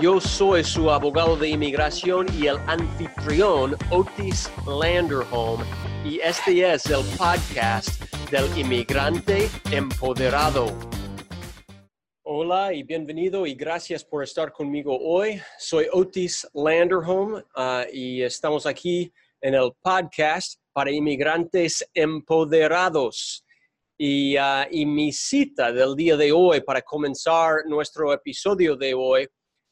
Yo soy su abogado de inmigración y el anfitrión Otis Landerholm y este es el podcast del inmigrante empoderado. Hola y bienvenido y gracias por estar conmigo hoy. Soy Otis Landerholm uh, y estamos aquí en el podcast para inmigrantes empoderados. Y, uh, y mi cita del día de hoy para comenzar nuestro episodio de hoy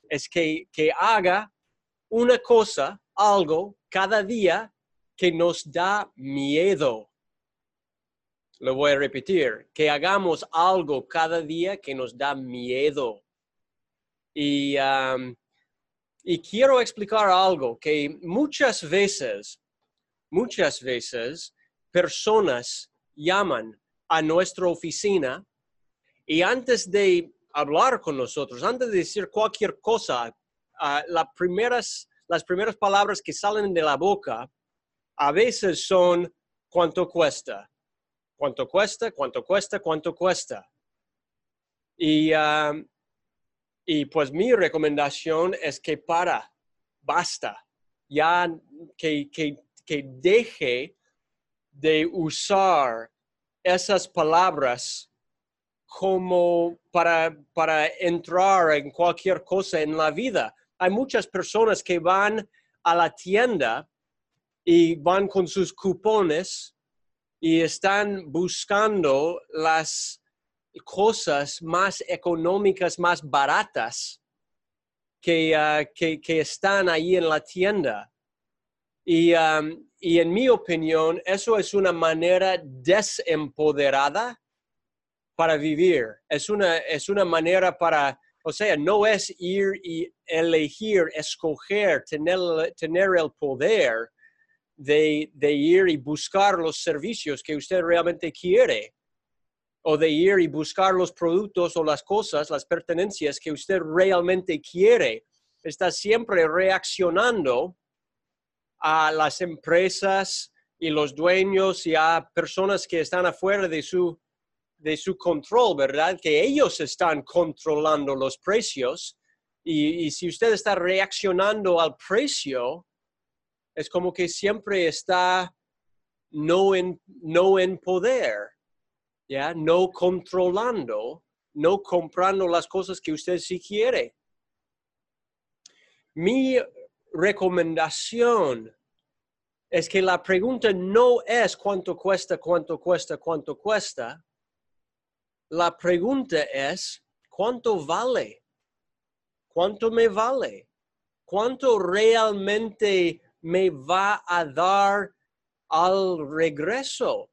es que, que haga una cosa, algo, cada día que nos da miedo. Lo voy a repetir, que hagamos algo cada día que nos da miedo. Y, um, y quiero explicar algo, que muchas veces, muchas veces personas llaman a nuestra oficina y antes de hablar con nosotros, antes de decir cualquier cosa, uh, las, primeras, las primeras palabras que salen de la boca a veces son cuánto cuesta, cuánto cuesta, cuánto cuesta, cuánto cuesta. Y, uh, y pues mi recomendación es que para, basta, ya que, que, que deje de usar esas palabras como para, para entrar en cualquier cosa en la vida. Hay muchas personas que van a la tienda y van con sus cupones y están buscando las cosas más económicas, más baratas que, ah, que, están ahí en la tienda. Y, um, y en mi opinión, eso es una manera desempoderada para vivir, es una, es una manera para, o sea, no es ir y elegir, escoger, tener, tener el poder de, de ir y buscar los servicios que usted realmente quiere o de ir y buscar los productos o las cosas, las pertenencias que usted realmente quiere. Está siempre reaccionando a las empresas y los dueños y a personas que están afuera de su de su control, ¿verdad? Que ellos están controlando los precios y, si usted está reaccionando al precio, es como que siempre está no en, no en poder, ¿ya? No controlando, no comprando las cosas que usted sí quiere. Mi recomendación es que la pregunta no es cuánto cuesta, cuánto cuesta, cuánto cuesta, la pregunta es, ¿cuánto vale? ¿Cuánto me vale? ¿Cuánto realmente me va a dar al regreso?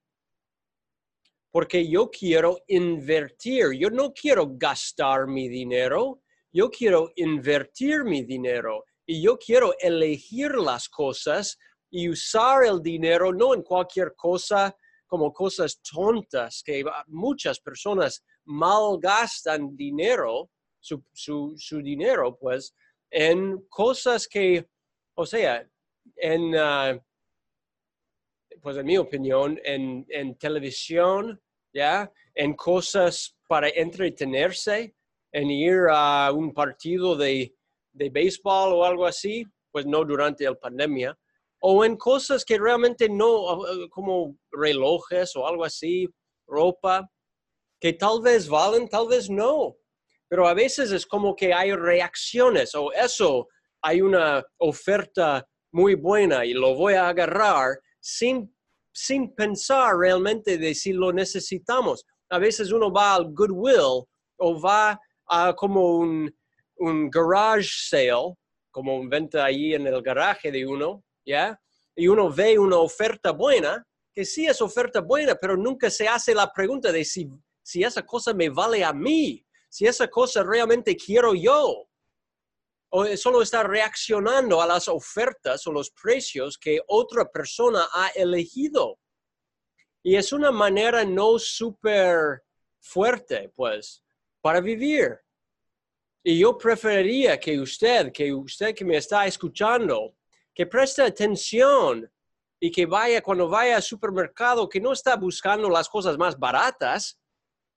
Porque yo quiero invertir, yo no quiero gastar mi dinero, yo quiero invertir mi dinero y yo quiero elegir las cosas y usar el dinero no en cualquier cosa como cosas tontas que muchas personas malgastan dinero, su, su, dinero, pues, en cosas que, o sea, en, ah, pues en mi opinión, en, en televisión, ¿ya? En cosas para entretenerse, en ir a un partido de, de béisbol o algo así, pues no durante la pandemia, o en cosas que realmente no, como relojes o algo así, ropa, que tal vez valen, tal vez no. Pero a veces es como que hay reacciones o eso, hay una oferta muy buena y lo voy a agarrar sin, sin pensar realmente de si lo necesitamos. A veces uno va al Goodwill o va a como un, un garage sale, como un venta ahí en el garaje de uno, ¿ya? Y uno ve una oferta buena, que sí es oferta buena, pero nunca se hace la pregunta de si, si esa cosa me vale a mí, si esa cosa realmente quiero yo. o solo está reaccionando a las ofertas o los precios que otra persona ha elegido. Y es una manera no súper fuerte, pues, para vivir. Y yo preferiría que usted, que usted que me está escuchando, que preste atención y que vaya cuando vaya al supermercado, que no está buscando las cosas más baratas,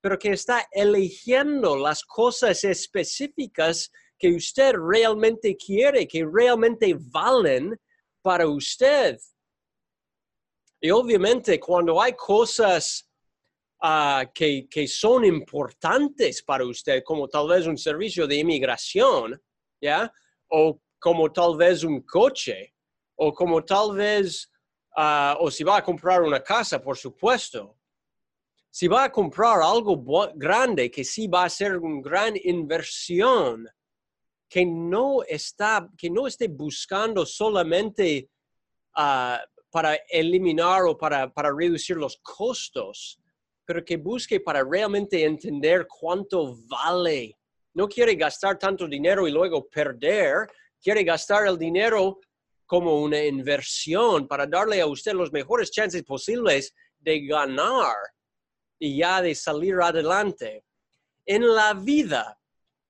pero que está eligiendo las cosas específicas que usted realmente quiere, que realmente valen para usted. Y obviamente cuando hay cosas ah, que, que, son importantes para usted, como tal vez un servicio de inmigración, ¿ya? O como tal vez un coche, o como tal vez, ah, o si va a comprar una casa, por supuesto. Si va a comprar algo grande, que sí va a ser una gran inversión, que no está, que no esté buscando solamente ah, para eliminar o para, para reducir los costos, pero que busque para realmente entender cuánto vale. No quiere gastar tanto dinero y luego perder, quiere gastar el dinero como una inversión para darle a usted los mejores chances posibles de ganar y ya de salir adelante. En la vida,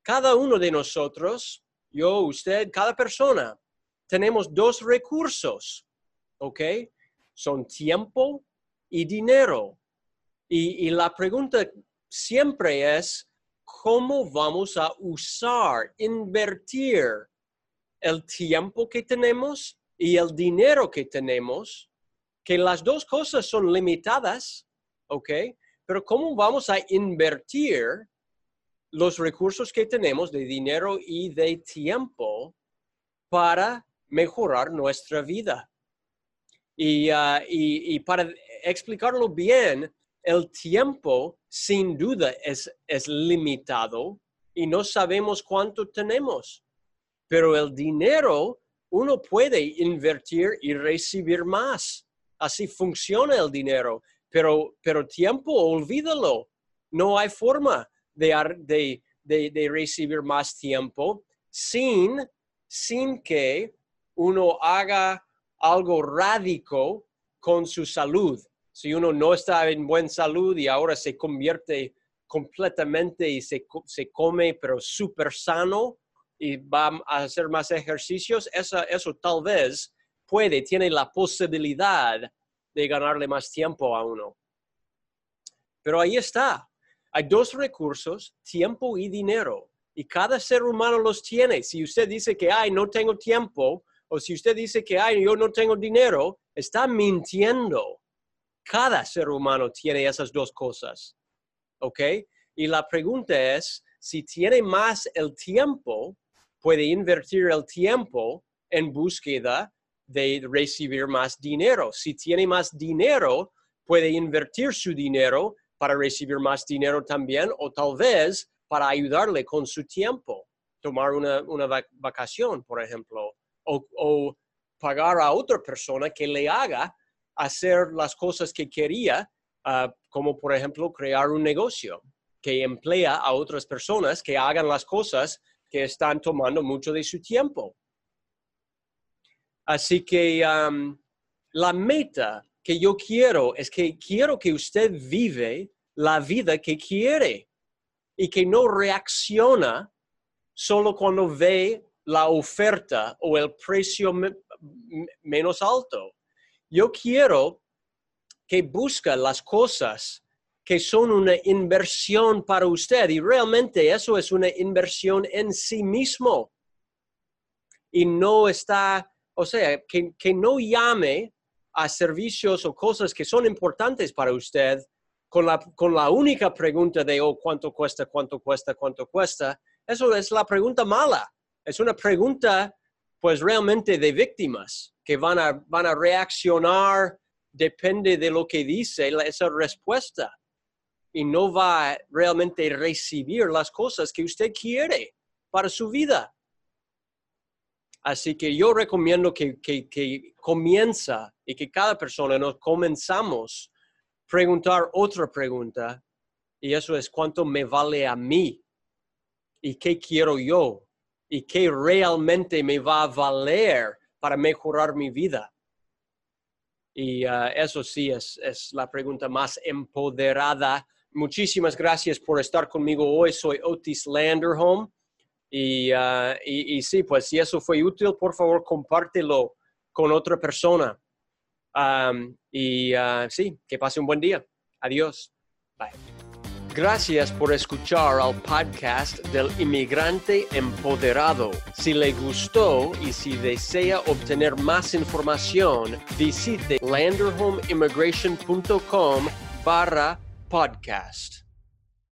cada uno de nosotros, yo, usted, cada persona, tenemos dos recursos, ¿ok? Son tiempo y dinero. Y, y la pregunta siempre es, ¿cómo vamos a usar, invertir el tiempo que tenemos y el dinero que tenemos, que las dos cosas son limitadas, ¿ok? Pero ¿cómo vamos a invertir los recursos que tenemos de dinero y de tiempo para mejorar nuestra vida? Y, uh, y, para explicarlo bien, el tiempo sin duda es, es limitado y no sabemos cuánto tenemos pero el dinero uno puede invertir y recibir más. Así funciona el dinero, pero, pero tiempo, olvídalo. No hay forma de, de, recibir más tiempo sin, sin que uno haga algo radical con su salud. Si uno no está en buena salud y ahora se convierte completamente y se, se come, pero súper sano, y va a hacer más ejercicios, eso, eso tal vez puede, tiene la posibilidad de ganarle más tiempo a uno. Pero ahí está. Hay dos recursos, tiempo y dinero. Y cada ser humano los tiene. Si usted dice que, ay, no tengo tiempo, o si usted dice que, ay, yo no tengo dinero, está mintiendo. Cada ser humano tiene esas dos cosas. ¿Ok? Y la pregunta es, si tiene más el tiempo, puede invertir el tiempo en búsqueda de recibir más dinero. Si tiene más dinero, puede invertir su dinero para recibir más dinero también o tal vez para ayudarle con su tiempo, tomar una, vacación, por ejemplo, o, pagar a otra persona que le haga hacer las cosas que quería, ah, como por ejemplo crear un negocio que emplea a otras personas que hagan las cosas están tomando mucho de su tiempo. Así que um, la meta que yo quiero es que quiero que usted vive la vida que quiere y que no reacciona solo cuando ve la oferta o el precio menos alto. Yo quiero que busque las cosas que son una inversión para usted y realmente eso es una inversión en sí mismo. Y no está, o sea, que, no llame a servicios o cosas que son importantes para usted con la, con la única pregunta de, oh, ¿cuánto cuesta, cuánto cuesta, cuánto cuesta? Eso es la pregunta mala. Es una pregunta, pues, realmente de víctimas que van a, van a reaccionar, depende de lo que dice esa respuesta y no va a realmente recibir las cosas que usted quiere para su vida. Así que yo recomiendo que, que, comienza y que cada persona nos comenzamos a preguntar otra pregunta y eso es cuánto me vale a mí y qué quiero yo y qué realmente me va a valer para mejorar mi vida. Y uh, eso sí es, es la pregunta más empoderada. Muchísimas gracias por estar conmigo hoy. Soy Otis Landerholm. Y, uh, y, y, sí, pues si eso fue útil, por favor, compártelo con otra persona. Y uh, sí, que pase un buen día. Adiós. Bye. Gracias por escuchar al podcast del inmigrante empoderado. Si le gustó y si desea obtener más información, visite landerhomeimmigration.com barra podcast.